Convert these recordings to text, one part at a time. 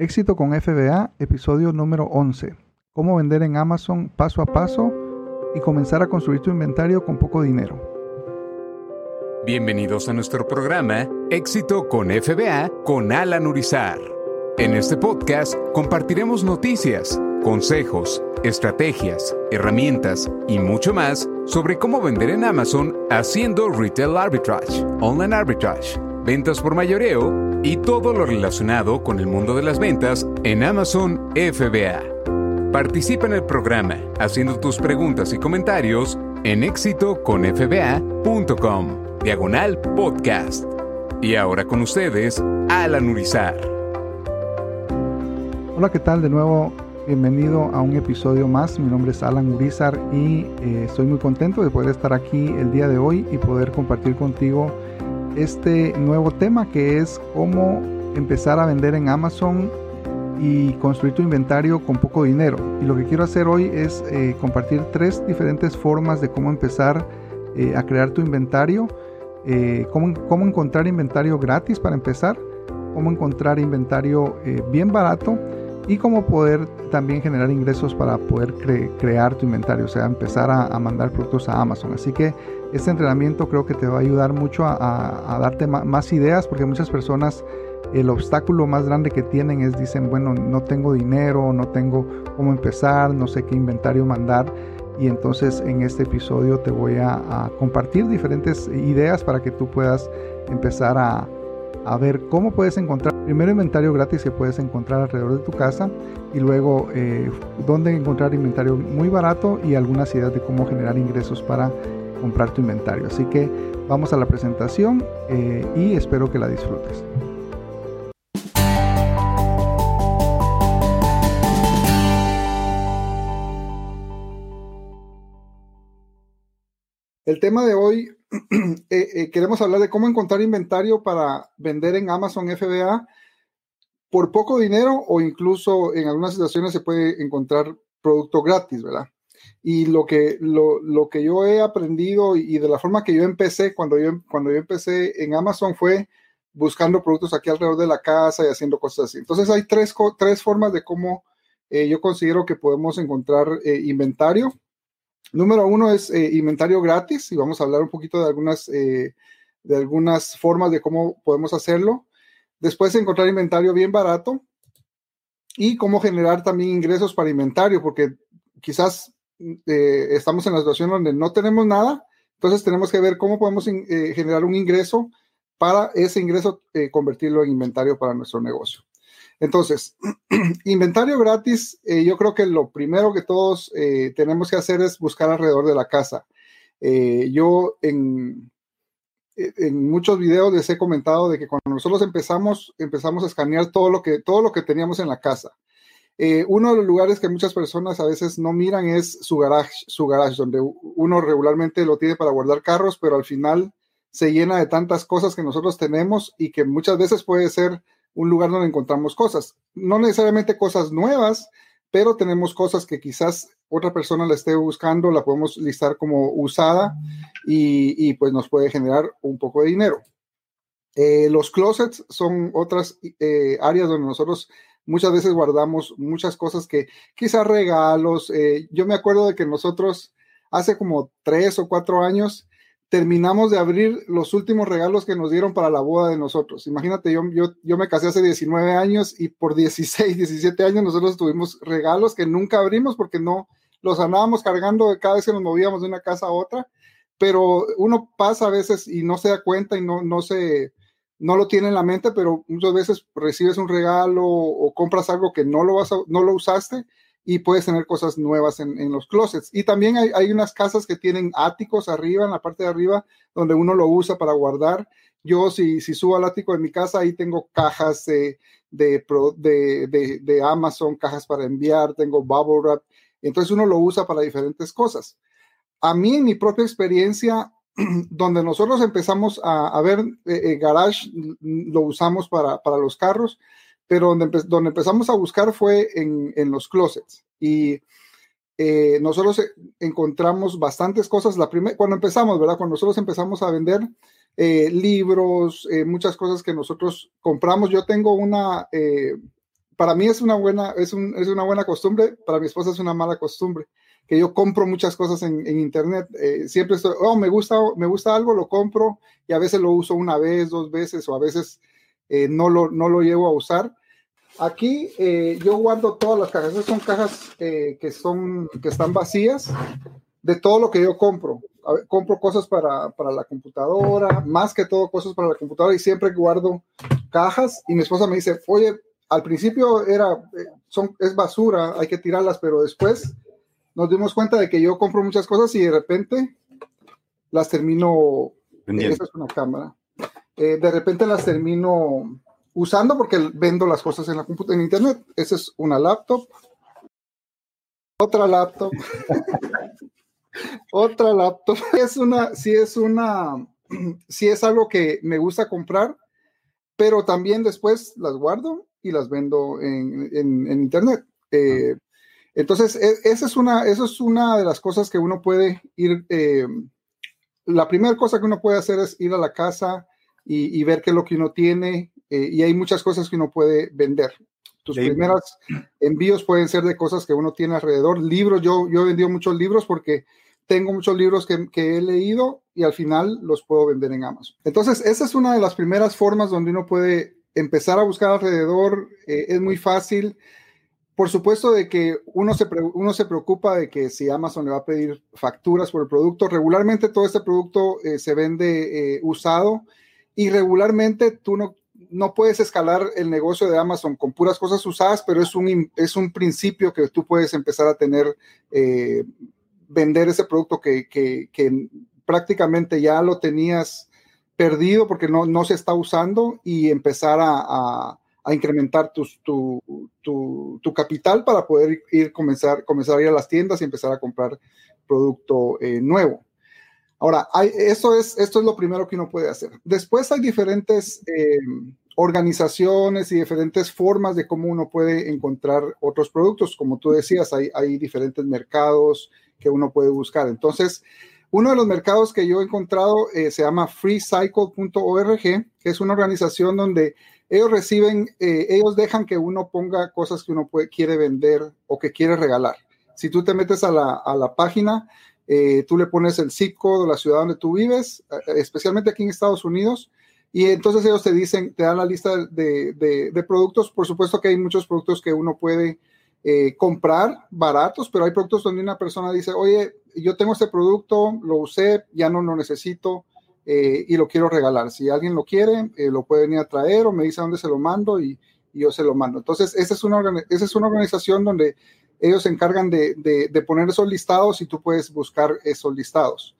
Éxito con FBA, episodio número 11. Cómo vender en Amazon paso a paso y comenzar a construir tu inventario con poco dinero. Bienvenidos a nuestro programa Éxito con FBA con Alan Urizar. En este podcast compartiremos noticias, consejos, estrategias, herramientas y mucho más sobre cómo vender en Amazon haciendo retail arbitrage, online arbitrage, ventas por mayoreo y todo lo relacionado con el mundo de las ventas en Amazon FBA. Participa en el programa haciendo tus preguntas y comentarios en éxitoconfba.com, diagonal podcast. Y ahora con ustedes, Alan Urizar. Hola, ¿qué tal? De nuevo, bienvenido a un episodio más. Mi nombre es Alan Urizar y eh, estoy muy contento de poder estar aquí el día de hoy y poder compartir contigo este nuevo tema que es cómo empezar a vender en Amazon y construir tu inventario con poco dinero. Y lo que quiero hacer hoy es eh, compartir tres diferentes formas de cómo empezar eh, a crear tu inventario, eh, cómo, cómo, encontrar inventario gratis para empezar, cómo encontrar inventario bien barato y cómo poder también generar ingresos para poder crear tu inventario, o sea, empezar a, mandar productos a Amazon. Así que este entrenamiento creo que te va a ayudar mucho a, darte más ideas porque muchas personas el obstáculo más grande que tienen es dicen, bueno, no tengo dinero, no tengo cómo empezar, no sé qué inventario mandar. Y entonces en este episodio te voy a, compartir diferentes ideas para que tú puedas empezar a, ver cómo puedes encontrar primero inventario gratis que puedes encontrar alrededor de tu casa y luego eh, dónde encontrar inventario muy barato y algunas ideas de cómo generar ingresos para comprar tu inventario. Así que vamos a la presentación eh, y espero que la disfrutes. El tema de hoy, eh, eh, queremos hablar de cómo encontrar inventario para vender en Amazon FBA por poco dinero o incluso en algunas situaciones se puede encontrar producto gratis, ¿verdad? Y lo que, lo, lo, que yo he aprendido y de la forma que yo empecé cuando yo, cuando yo empecé en Amazon fue buscando productos aquí alrededor de la casa y haciendo cosas así. Entonces hay tres, tres formas de cómo eh, yo considero que podemos encontrar inventario. Número uno es eh, inventario gratis y vamos a hablar un poquito de algunas, de algunas formas de cómo podemos hacerlo. Después encontrar inventario bien barato y cómo generar también ingresos para inventario, porque quizás eh, estamos en la situación donde no tenemos nada, entonces tenemos que ver cómo podemos eh, generar un ingreso para ese ingreso eh, convertirlo en inventario para nuestro negocio. Entonces, inventario gratis, yo creo que lo primero que todos tenemos que hacer es buscar alrededor de la casa. yo en, en muchos videos les he comentado de que cuando nosotros empezamos, empezamos a escanear todo lo que, todo lo que teníamos en la casa. Eh, uno de los lugares que muchas personas a veces no miran es su garage, su garage, donde uno regularmente lo tiene para guardar carros, pero al final se llena de tantas cosas que nosotros tenemos y que muchas veces puede ser un lugar donde encontramos cosas. No necesariamente cosas nuevas, pero tenemos cosas que quizás otra persona la esté buscando, la podemos listar como usada y, pues nos puede generar un poco de dinero. Eh, los closets son otras eh, áreas donde nosotros muchas veces guardamos muchas cosas que quizás regalos. Eh, yo me acuerdo de que nosotros hace como tres o cuatro años terminamos de abrir los últimos regalos que nos dieron para la boda de nosotros. Imagínate, yo, yo, yo me casé hace 19 años y por 16, 17 años nosotros tuvimos regalos que nunca abrimos porque no los andábamos cargando cada vez que nos movíamos de una casa a otra, pero uno pasa a veces y no se da cuenta y no, no se no lo tiene en la mente, pero muchas veces recibes un regalo o compras algo que no lo, vas no lo usaste y puedes tener cosas nuevas en, los closets. Y también hay, unas casas que tienen áticos arriba, en la parte de arriba, donde uno lo usa para guardar. Yo, si, si subo al ático de mi casa, ahí tengo cajas de, de, de, Amazon, cajas para enviar, tengo bubble wrap. Entonces uno lo usa para diferentes cosas. A mí, en mi propia experiencia, donde nosotros empezamos a, ver eh, eh, garage, lo usamos para, los carros, pero donde, donde, empezamos a buscar fue en, los closets. Y eh, nosotros encontramos bastantes cosas. La cuando empezamos, ¿verdad? Cuando nosotros empezamos a vender libros, muchas cosas que nosotros compramos. Yo tengo una para mí es una buena, es, un, es una buena costumbre, para mi esposa es una mala costumbre, que yo compro muchas cosas en, en internet. Eh, siempre estoy, oh, me gusta, me gusta algo, lo compro y a veces lo uso una vez, dos veces o a veces eh, no, lo, no lo llevo a usar. Aquí eh, yo guardo todas las cajas. Estas son cajas que, son, que están vacías de todo lo que yo compro. compro cosas para, para, la computadora, más que todo cosas para la computadora y siempre guardo cajas y mi esposa me dice, oye, al principio era, eh, son, es basura, hay que tirarlas, pero después nos dimos cuenta de que yo compro muchas cosas y de repente las termino, esa es una cámara, eh, de repente las termino usando porque vendo las cosas en la en internet. Esa es una laptop, otra laptop, otra laptop. Es una, si es una, si es algo que me gusta comprar, pero también después las guardo y las vendo en, internet. Eh, entonces, e, esa es una, eso es una de las cosas que uno puede ir. Eh, la primera cosa que uno puede hacer es ir a la casa y, ver qué es lo que uno tiene. Eh, y hay muchas cosas que uno puede vender. Tus primeros envíos pueden ser de cosas que uno tiene alrededor. Libros, yo, yo he vendido muchos libros porque tengo muchos libros que, que, he leído y al final los puedo vender en Amazon. Entonces, esa es una de las primeras formas donde uno puede empezar a buscar alrededor eh, es muy fácil. Por supuesto de que uno se, uno se preocupa de que si Amazon le va a pedir facturas por el producto, regularmente todo este producto eh, se vende eh, usado y regularmente tú no, no puedes escalar el negocio de Amazon con puras cosas usadas, pero es un, es un principio que tú puedes empezar a tener, vender ese producto que, que, que prácticamente ya lo tenías perdido porque no, no se está usando y empezar a, a, incrementar tu, tu, tu, capital para poder ir, comenzar, comenzar a ir a las tiendas y empezar a comprar producto eh, nuevo. Ahora, hay, eso es, esto es lo primero que uno puede hacer. Después hay diferentes eh, organizaciones y diferentes formas de cómo uno puede encontrar otros productos. Como tú decías, hay, diferentes mercados que uno puede buscar. Entonces, uno de los mercados que yo he encontrado eh, se llama freecycle.org, que es una organización donde ellos reciben, eh, ellos dejan que uno ponga cosas que uno quiere vender o que quiere regalar. Si tú te metes a la, a la página, eh, tú le pones el zip code o la ciudad donde tú vives, especialmente aquí en Estados Unidos, y entonces ellos te dicen, te dan la lista de, de, productos. Por supuesto que hay muchos productos que uno puede comprar baratos, pero hay productos donde una persona dice, oye, yo tengo este producto, lo usé, ya no lo necesito eh, y lo quiero regalar. Si alguien lo quiere, eh, lo puede venir a traer o me dice dónde se lo mando y, yo se lo mando. Entonces, esa es una, esa es una organización donde ellos se encargan de, de, poner esos listados y tú puedes buscar esos listados.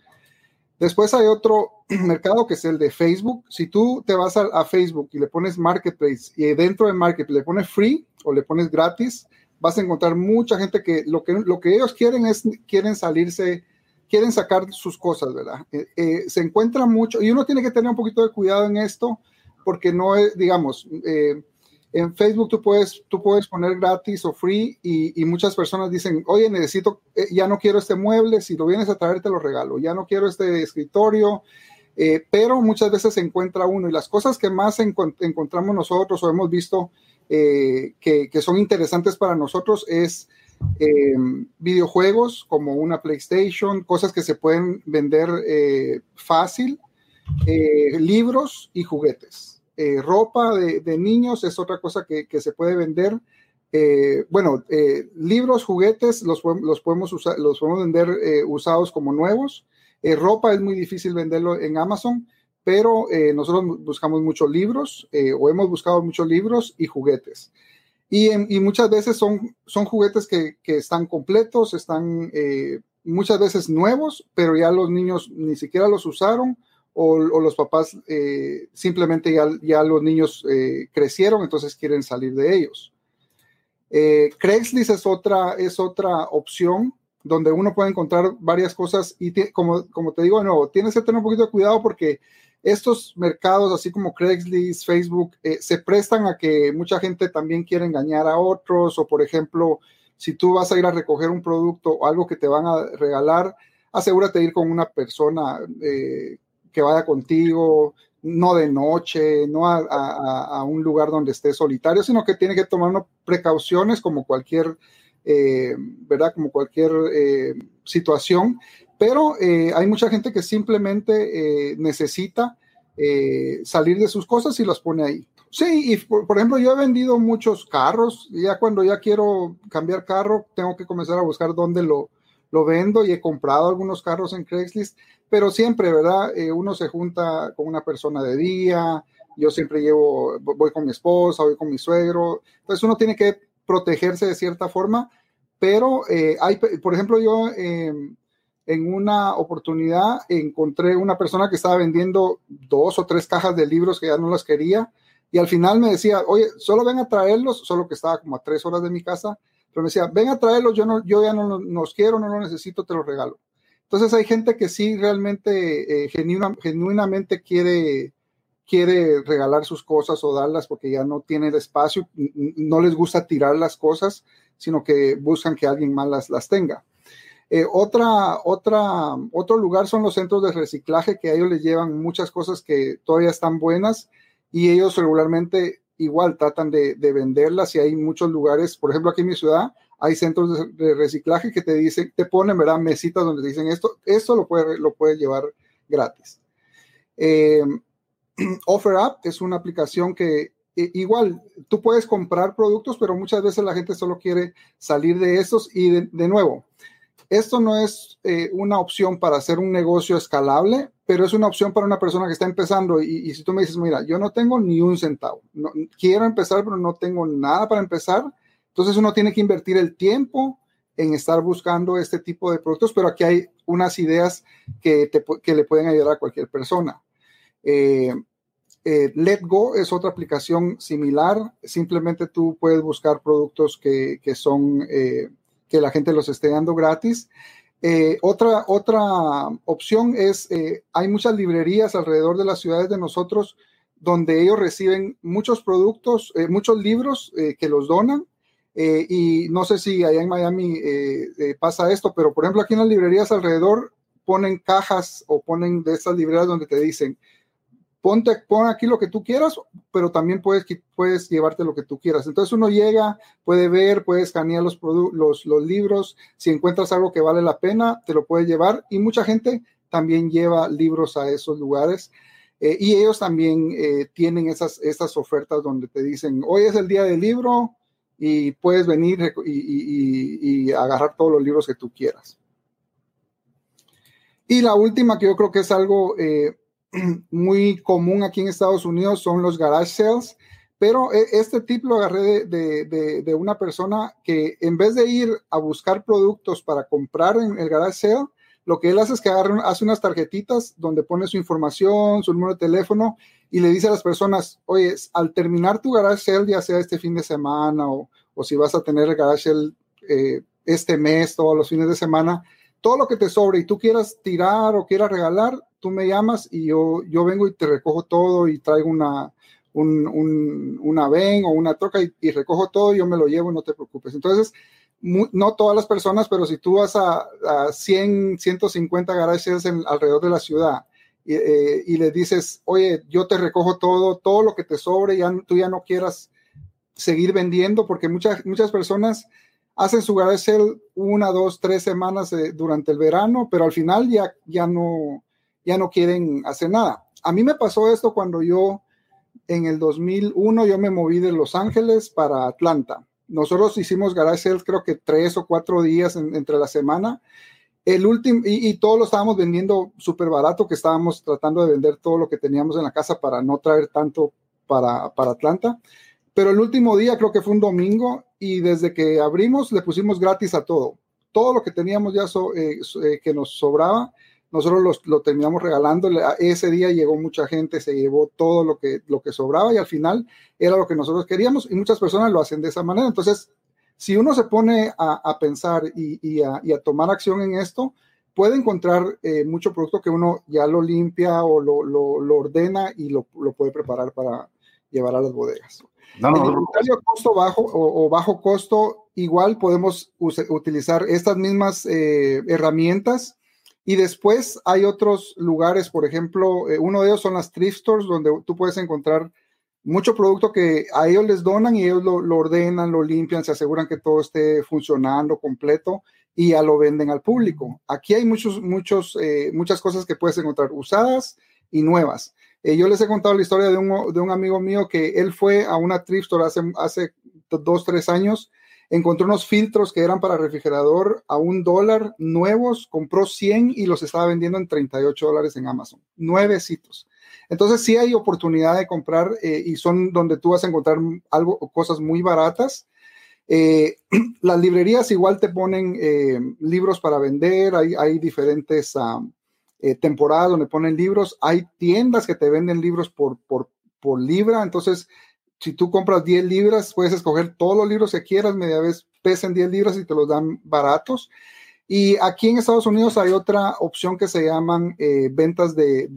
Después hay otro mercado que es el de Facebook. Si tú te vas a, Facebook y le pones Marketplace y dentro de Marketplace le pones free o le pones gratis, vas a encontrar mucha gente que lo que, lo que ellos quieren es, quieren salirse, quieren sacar sus cosas, ¿verdad? Eh, eh, se encuentra mucho, y uno tiene que tener un poquito de cuidado en esto, porque no es, digamos, eh, en Facebook tú puedes, tú puedes poner gratis o free y, y muchas personas dicen, oye, necesito, ya no quiero este mueble, si lo vienes a traer te lo regalo, ya no quiero este escritorio, pero muchas veces se encuentra uno y las cosas que más encontramos nosotros o hemos visto eh, que, son interesantes para nosotros es eh, videojuegos como una PlayStation, cosas que se pueden vender eh, fácil, libros y juguetes. Ropa de, niños es otra cosa que, se puede vender. bueno, libros, juguetes los, podemos usar, los podemos vender usados como nuevos. ropa es muy difícil venderlo en Amazon pero eh, nosotros buscamos muchos libros eh, o hemos buscado muchos libros y juguetes. Y, muchas veces son, son juguetes que, están completos, están eh, muchas veces nuevos, pero ya los niños ni siquiera los usaron o, los papás simplemente ya, ya, los niños crecieron, entonces quieren salir de ellos. Craigslist es otra, es otra opción donde uno puede encontrar varias cosas y como, como te digo de nuevo, tienes que tener un poquito de cuidado porque estos mercados, así como Craigslist, Facebook, eh, se prestan a que mucha gente también quiere engañar a otros o, por ejemplo, si tú vas a ir a recoger un producto o algo que te van a regalar, asegúrate de ir con una persona eh, que vaya contigo, no de noche, no a, un lugar donde esté solitario, sino que tiene que tomar precauciones como cualquier, eh, ¿verdad? Como cualquier eh, situación. Pero eh, hay mucha gente que simplemente necesita salir de sus cosas y las pone ahí. Sí, y por, ejemplo, yo he vendido muchos carros. Ya cuando ya quiero cambiar carro, tengo que comenzar a buscar dónde lo, lo vendo y he comprado algunos carros en Craigslist pero siempre, ¿verdad? Eh, uno se junta con una persona de día, yo siempre llevo, voy con mi esposa, voy con mi suegro, entonces uno tiene que protegerse de cierta forma, pero eh, hay, por ejemplo, yo em, en una oportunidad encontré una persona que estaba vendiendo dos o tres cajas de libros que ya no las quería y al final me decía, oye, solo ven a traerlos, solo que estaba como a tres horas de mi casa, pero me decía, ven a traerlos, yo, no, yo ya no los quiero, no los necesito, te los regalo. Entonces hay gente que sí realmente, eh, genuinamente quiere, quiere regalar sus cosas o darlas porque ya no tiene el espacio, no les gusta tirar las cosas, sino que buscan que alguien más las, tenga. Eh, otro lugar son los centros de reciclaje que a ellos les llevan muchas cosas que todavía están buenas y ellos regularmente igual tratan de, de venderlas y hay muchos lugares, por ejemplo aquí en mi ciudad hay centros de reciclaje que te dicen, te ponen, ¿verdad? Mesitas donde te dicen esto, esto lo puedes lo puede llevar gratis. Eh, OfferUp es una aplicación que igual tú puedes comprar productos, pero muchas veces la gente solo quiere salir de estos y de, nuevo, esto no es eh, una opción para hacer un negocio escalable, pero es una opción para una persona que está empezando. Y, si tú me dices, mira, yo no tengo ni un centavo, quiero empezar, pero no tengo nada para empezar, entonces uno tiene que invertir el tiempo en estar buscando este tipo de productos, pero aquí hay unas ideas que, le pueden ayudar a cualquier persona. Eh, eh, Let Go es otra aplicación similar. Simplemente tú puedes buscar productos que, son eh, que la gente los esté dando gratis. Otra, otra opción es, hay muchas librerías alrededor de las ciudades de nosotros donde ellos reciben muchos productos, muchos libros que los donan. Eh, y no sé si allá en Miami eh, eh, pasa esto, pero por ejemplo aquí en las librerías alrededor ponen cajas o ponen de estas librerías donde te dicen, ponte, pon aquí lo que tú quieras, pero también puedes, puedes llevarte lo que tú quieras. Entonces uno llega, puede ver, puede escanear los, los, libros, si encuentras algo que vale la pena, te lo puedes llevar y mucha gente también lleva libros a esos lugares. y ellos también tienen esas, esas ofertas donde te dicen, hoy es el día del libro, y puedes venir y, agarrar todos los libros que tú quieras. Y la última que yo creo que es algo eh, muy común aquí en Estados Unidos son los garage sales, pero e, este tip lo agarré de, una persona que en vez de ir a buscar productos para comprar en el garage sale, lo que él hace es que hace unas tarjetitas donde pone su información, su número de teléfono y le dice a las personas, oye, al terminar tu garage sale, ya sea este fin de semana o, si vas a tener el garage sale eh, este mes, todos los fines de semana, todo lo que te sobre y tú quieras tirar o quieras regalar, tú me llamas y yo, yo vengo y te recojo todo y traigo una, un, una ven o una troca y, recojo todo, y yo me lo llevo, no te preocupes. Entonces, no todas las personas, pero si tú vas a, a 100, 150 garajes en, alrededor de la ciudad y, eh, y le dices, oye, yo te recojo todo, todo lo que te sobre, ya tú ya no quieras seguir vendiendo, porque muchas, muchas personas hacen su garage sale una, dos, tres semanas eh, durante el verano, pero al final ya, ya, no, ya no quieren hacer nada. A mí me pasó esto cuando yo, en el 2001, yo me moví de Los Ángeles para Atlanta. Nosotros hicimos garage sales creo que tres o cuatro días entre la semana el último, y, todo lo estábamos vendiendo súper barato, que estábamos tratando de vender todo lo que teníamos en la casa para no traer tanto para, para Atlanta. Pero el último día creo que fue un domingo y desde que abrimos le pusimos gratis a todo. Todo lo que teníamos ya eh, eh, que nos sobraba, nosotros lo terminamos regalando. Ese día llegó mucha gente, se llevó todo lo que, lo que sobraba y al final era lo que nosotros queríamos y muchas personas lo hacen de esa manera. Entonces, si uno se pone a, pensar y, a, tomar acción en esto, puede encontrar eh, mucho producto que uno ya lo limpia o lo, ordena y lo, puede preparar para llevar a las bodegas. No, en inventario costo bajo o, bajo costo, igual podemos utilizar estas mismas eh, herramientas Y después hay otros lugares, por ejemplo, eh, uno de ellos son las thrift stores, donde tú puedes encontrar mucho producto que a ellos les donan y ellos lo, ordenan, lo limpian, se aseguran que todo esté funcionando completo y ya lo venden al público. Aquí hay muchos, muchos, eh, muchas cosas que puedes encontrar usadas y nuevas. Eh, yo les he contado la historia de un, de un, amigo mío que él fue a una thrift store hace, hace dos, tres años, encontró unos filtros que eran para refrigerador a un dólar nuevos, compró 100 y los estaba vendiendo en 38 dólares en Amazon. Nuevecitos. Entonces sí hay oportunidad de comprar eh, y son donde tú vas a encontrar algo, cosas muy baratas. Eh, las librerías igual te ponen eh, libros para vender, hay, hay diferentes ah, temporadas donde ponen libros, hay tiendas que te venden libros por, por, por libra, entonces si tú compras 10 libras, puedes escoger todos los libros que quieras, media vez pesen 10 libras y te los dan baratos. Y aquí en Estados Unidos hay otra opción que se llaman eh, ventas de,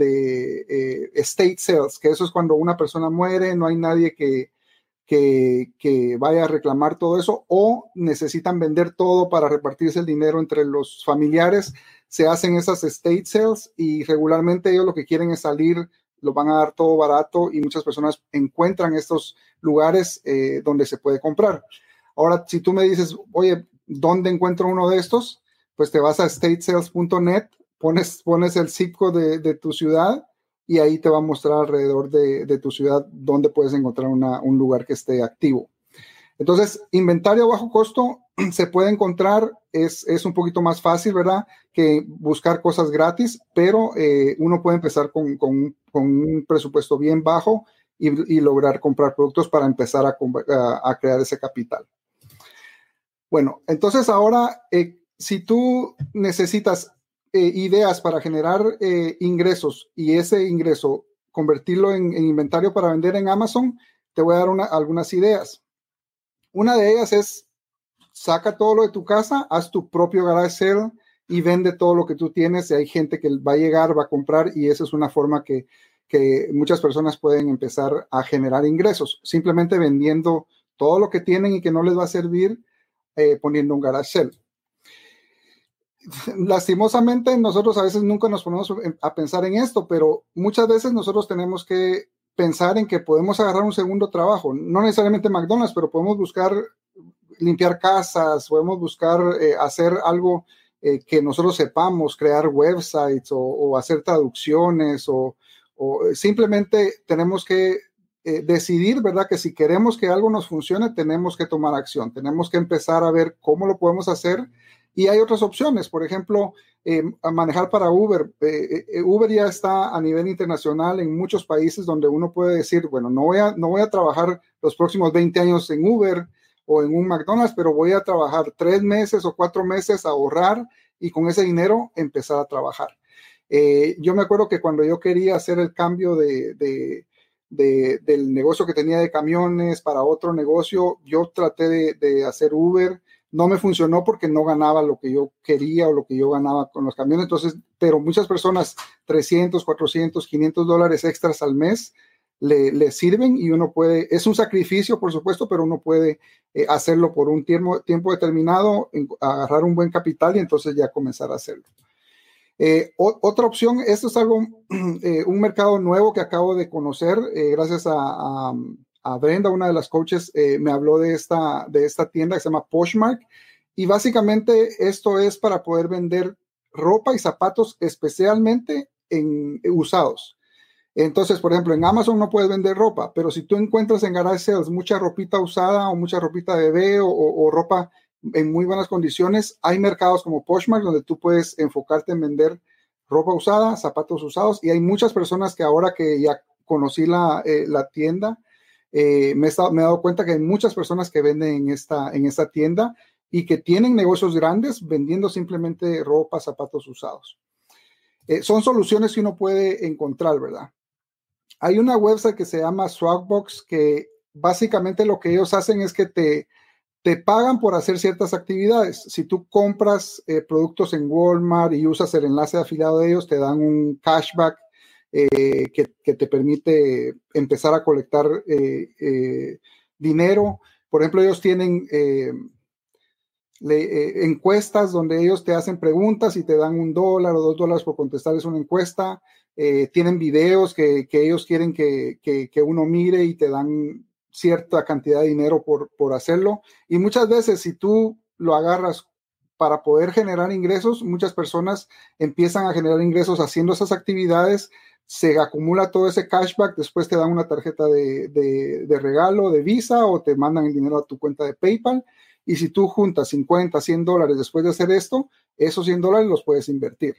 eh, estate sales, que eso es cuando una persona muere, no hay nadie que, que, vaya a reclamar todo eso o necesitan vender todo para repartirse el dinero entre los familiares. Se hacen esas estate sales y regularmente ellos lo que quieren es salir, lo van a dar todo barato y muchas personas encuentran estos lugares eh, donde se puede comprar. Ahora, si tú me dices, oye, ¿dónde encuentro uno de estos? pues te vas a statesales.net, pones, pones el zip code de, tu ciudad y ahí te va a mostrar alrededor de, tu ciudad dónde puedes encontrar un lugar que esté activo. Entonces, inventario a bajo costo se puede encontrar, es, es, un poquito más fácil, ¿verdad? Que buscar cosas gratis, pero eh, uno puede empezar con, con, un presupuesto bien bajo y, lograr comprar productos para empezar a, a, crear ese capital. Bueno, entonces ahora, eh, si tú necesitas eh, ideas para generar ingresos y ese ingreso convertirlo en, inventario para vender en Amazon, te voy a dar algunas ideas. Una de ellas es saca todo lo de tu casa, haz tu propio garage sale y vende todo lo que tú tienes. Y hay gente que va a llegar, va a comprar y esa es una forma que, muchas personas pueden empezar a generar ingresos, simplemente vendiendo todo lo que tienen y que no les va a servir, eh, poniendo un garage sale lastimosamente nosotros a veces nunca nos ponemos a pensar en esto, pero muchas veces nosotros tenemos que pensar en que podemos agarrar un segundo trabajo, no necesariamente McDonald's, pero podemos buscar limpiar casas, podemos buscar eh, hacer algo eh, que nosotros sepamos, crear websites o, hacer traducciones o, simplemente tenemos que eh, decidir, ¿verdad? Que si queremos que algo nos funcione, tenemos que tomar acción, tenemos que empezar a ver cómo lo podemos hacer y hay otras opciones, por ejemplo, eh, manejar para Uber. Eh, eh, Uber ya está a nivel internacional en muchos países donde uno puede decir, bueno, no voy, a, no voy a trabajar los próximos 20 años en Uber o en un McDonald's, pero voy a trabajar tres meses o cuatro meses a ahorrar y con ese dinero empezar a trabajar. yo me acuerdo que cuando yo quería hacer el cambio de, del negocio que tenía de camiones para otro negocio, yo traté de, de hacer Uber no me funcionó porque no ganaba lo que yo quería o lo que yo ganaba con los camiones. Entonces, pero muchas personas, 300, 400, 500 dólares extras al mes, le, sirven y uno puede, es un sacrificio, por supuesto, pero uno puede eh, hacerlo por un tiempo, tiempo determinado, agarrar un buen capital y entonces ya comenzar a hacerlo. Eh, otra opción, esto es algo, eh, un mercado nuevo que acabo de conocer gracias a a Brenda, una de las coaches, me habló de esta, de esta tienda que se llama Poshmark. Y básicamente esto es para poder vender ropa y zapatos especialmente en usados. Entonces, por ejemplo, en Amazon no puedes vender ropa, pero si tú encuentras en Garage Sales mucha ropita usada o mucha ropita de bebé o, ropa en muy buenas condiciones, hay mercados como Poshmark donde tú puedes enfocarte en vender ropa usada, zapatos usados y hay muchas personas que ahora que ya conocí la, eh, la tienda, eh, me, he dado cuenta que hay muchas personas que venden en esta, en esta tienda y que tienen negocios grandes vendiendo simplemente ropa, zapatos usados. Eh, son soluciones que uno puede encontrar, ¿verdad? Hay una website que se llama Swagbox que básicamente lo que ellos hacen es que te, te pagan por hacer ciertas actividades. Si tú compras eh, productos en Walmart y usas el enlace de afiliado de ellos, te dan un cashback eh, que, te permite empezar a colectar eh, eh, dinero. Por ejemplo, ellos tienen eh, encuestas donde ellos te hacen preguntas y te dan un dólar o dos dólares por contestarles una encuesta. Eh, tienen videos que, ellos quieren que, uno mire y te dan cierta cantidad de dinero por, por hacerlo. Y muchas veces si tú lo agarras para poder generar ingresos, muchas personas empiezan a generar ingresos haciendo esas actividades, se acumula todo ese cashback, después te dan una tarjeta de, de, regalo, de Visa o te mandan el dinero a tu cuenta de PayPal. Y si tú juntas 50, 100 dólares después de hacer esto, esos 100 dólares los puedes invertir.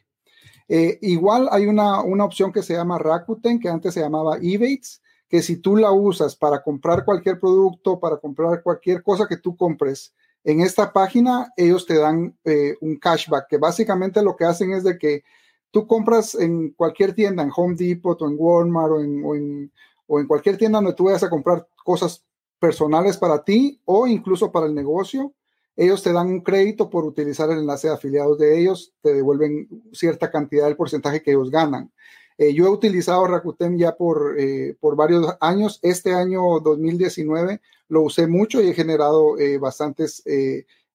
Eh, igual hay una, una, opción que se llama Rakuten, que antes se llamaba Ebates, que si tú la usas para comprar cualquier producto, para comprar cualquier cosa que tú compres, en esta página ellos te dan eh, un cashback, que básicamente lo que hacen es de que tú compras en cualquier tienda, en Home Depot o en Walmart o en, o en, cualquier tienda donde tú vayas a comprar cosas personales para ti o incluso para el negocio, ellos te dan un crédito por utilizar el enlace de afiliados de ellos, te devuelven cierta cantidad del porcentaje que ellos ganan. Eh, yo he utilizado Rakuten ya por, eh, por varios años. Este año 2019 lo usé mucho y he generado eh, bastantes,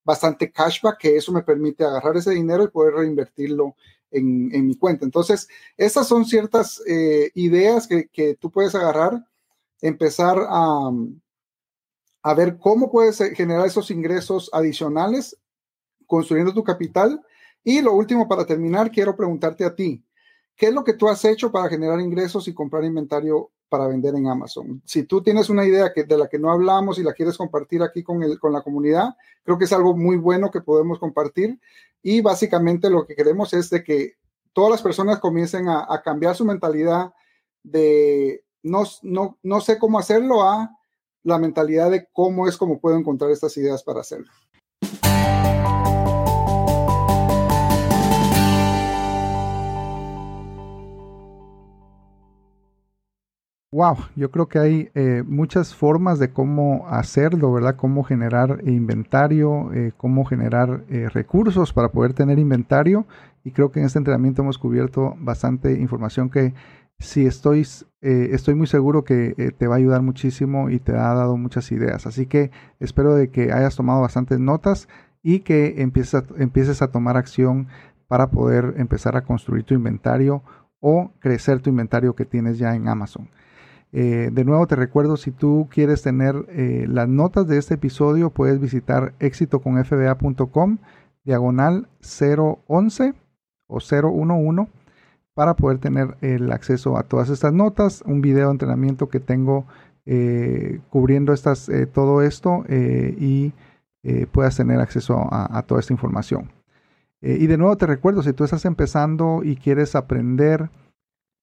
bastante cashback, que eso me permite agarrar ese dinero y poder reinvertirlo en, en mi cuenta. Entonces, esas son ciertas ideas que, que, tú puedes agarrar, empezar a, a ver cómo puedes generar esos ingresos adicionales construyendo tu capital. Y lo último, para terminar, quiero preguntarte a ti. ¿Qué es lo que tú has hecho para generar ingresos y comprar inventario para vender en Amazon? Si tú tienes una idea que, de la que no hablamos y la quieres compartir aquí con, el, con la comunidad, creo que es algo muy bueno que podemos compartir. Y básicamente lo que queremos es de que todas las personas comiencen a, cambiar su mentalidad de no, no, no sé cómo hacerlo a la mentalidad de cómo es como puedo encontrar estas ideas para hacerlo. Wow, yo creo que hay eh, muchas formas de cómo hacerlo, ¿verdad? Cómo generar inventario, eh, cómo generar eh, recursos para poder tener inventario. Y creo que en este entrenamiento hemos cubierto bastante información que sí estoy, estoy muy seguro que te va a ayudar muchísimo y te ha dado muchas ideas. Así que espero de que hayas tomado bastantes notas y que empieces empieces a tomar acción para poder empezar a construir tu inventario o crecer tu inventario que tienes ya en Amazon. Eh, de nuevo te recuerdo, si tú quieres tener eh, las notas de este episodio, puedes visitar éxitoconfba.com, diagonal 011 o 011, para poder tener el acceso a todas estas notas, un video de entrenamiento que tengo eh, cubriendo estas, todo esto y puedas tener acceso a toda esta información. y de nuevo te recuerdo, si tú estás empezando y quieres aprender,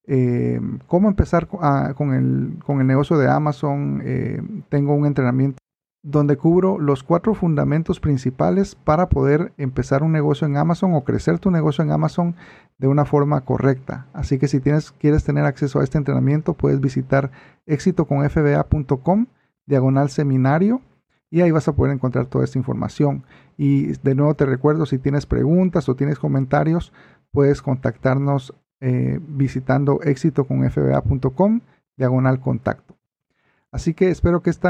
eh, cómo empezar con, el, con, el, negocio de Amazon. Eh, tengo un entrenamiento donde cubro los cuatro fundamentos principales para poder empezar un negocio en Amazon o crecer tu negocio en Amazon de una forma correcta. Así que si tienes, quieres tener acceso a este entrenamiento, puedes visitar éxitoconfba.com, diagonal seminario, y ahí vas a poder encontrar toda esta información. Y de nuevo te recuerdo, si tienes preguntas o tienes comentarios, puedes contactarnos eh, visitando éxitoconfba.com diagonal contacto. Así que espero que este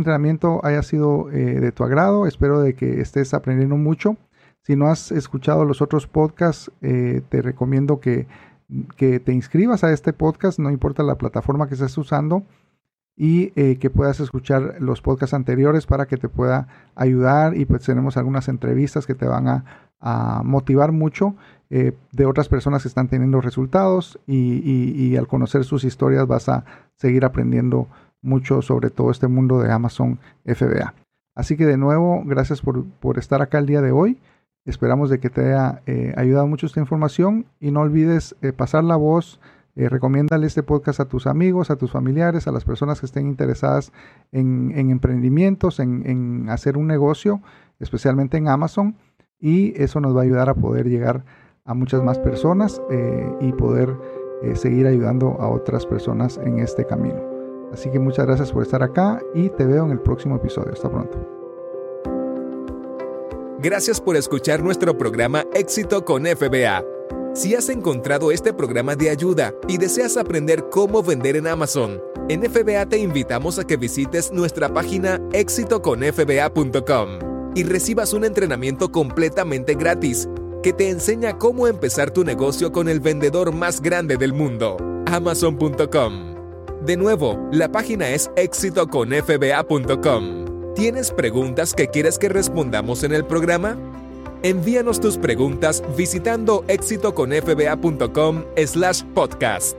entrenamiento haya sido eh, de tu agrado, espero de que estés aprendiendo mucho. Si no has escuchado los otros podcasts, eh, te recomiendo que, que, te inscribas a este podcast, no importa la plataforma que estés usando, y que puedas escuchar los podcasts anteriores para que te pueda ayudar. Y pues tenemos algunas entrevistas que te van a, a motivar mucho eh, de otras personas que están teniendo resultados y, al conocer sus historias vas a seguir aprendiendo mucho sobre todo este mundo de Amazon FBA. Así que de nuevo, gracias por, estar acá el día de hoy. Esperamos de que te haya eh, ayudado mucho esta información y no olvides eh, pasar la voz. recomiéndale este podcast a tus amigos, a tus familiares, a las personas que estén interesadas en, emprendimientos, en, en hacer un negocio, especialmente en Amazon. Y eso nos va a ayudar a poder llegar a muchas más personas eh, y poder eh, seguir ayudando a otras personas en este camino. Así que muchas gracias por estar acá y te veo en el próximo episodio. Hasta pronto. Gracias por escuchar nuestro programa Éxito con FBA. Si has encontrado este programa de ayuda y deseas aprender cómo vender en Amazon, en FBA te invitamos a que visites nuestra página éxitoconfba.com y recibas un entrenamiento completamente gratis que te enseña cómo empezar tu negocio con el vendedor más grande del mundo, amazon.com. De nuevo, la página es éxitoconfba.com. ¿Tienes preguntas que quieres que respondamos en el programa? Envíanos tus preguntas visitando éxitoconfba.com slash podcast.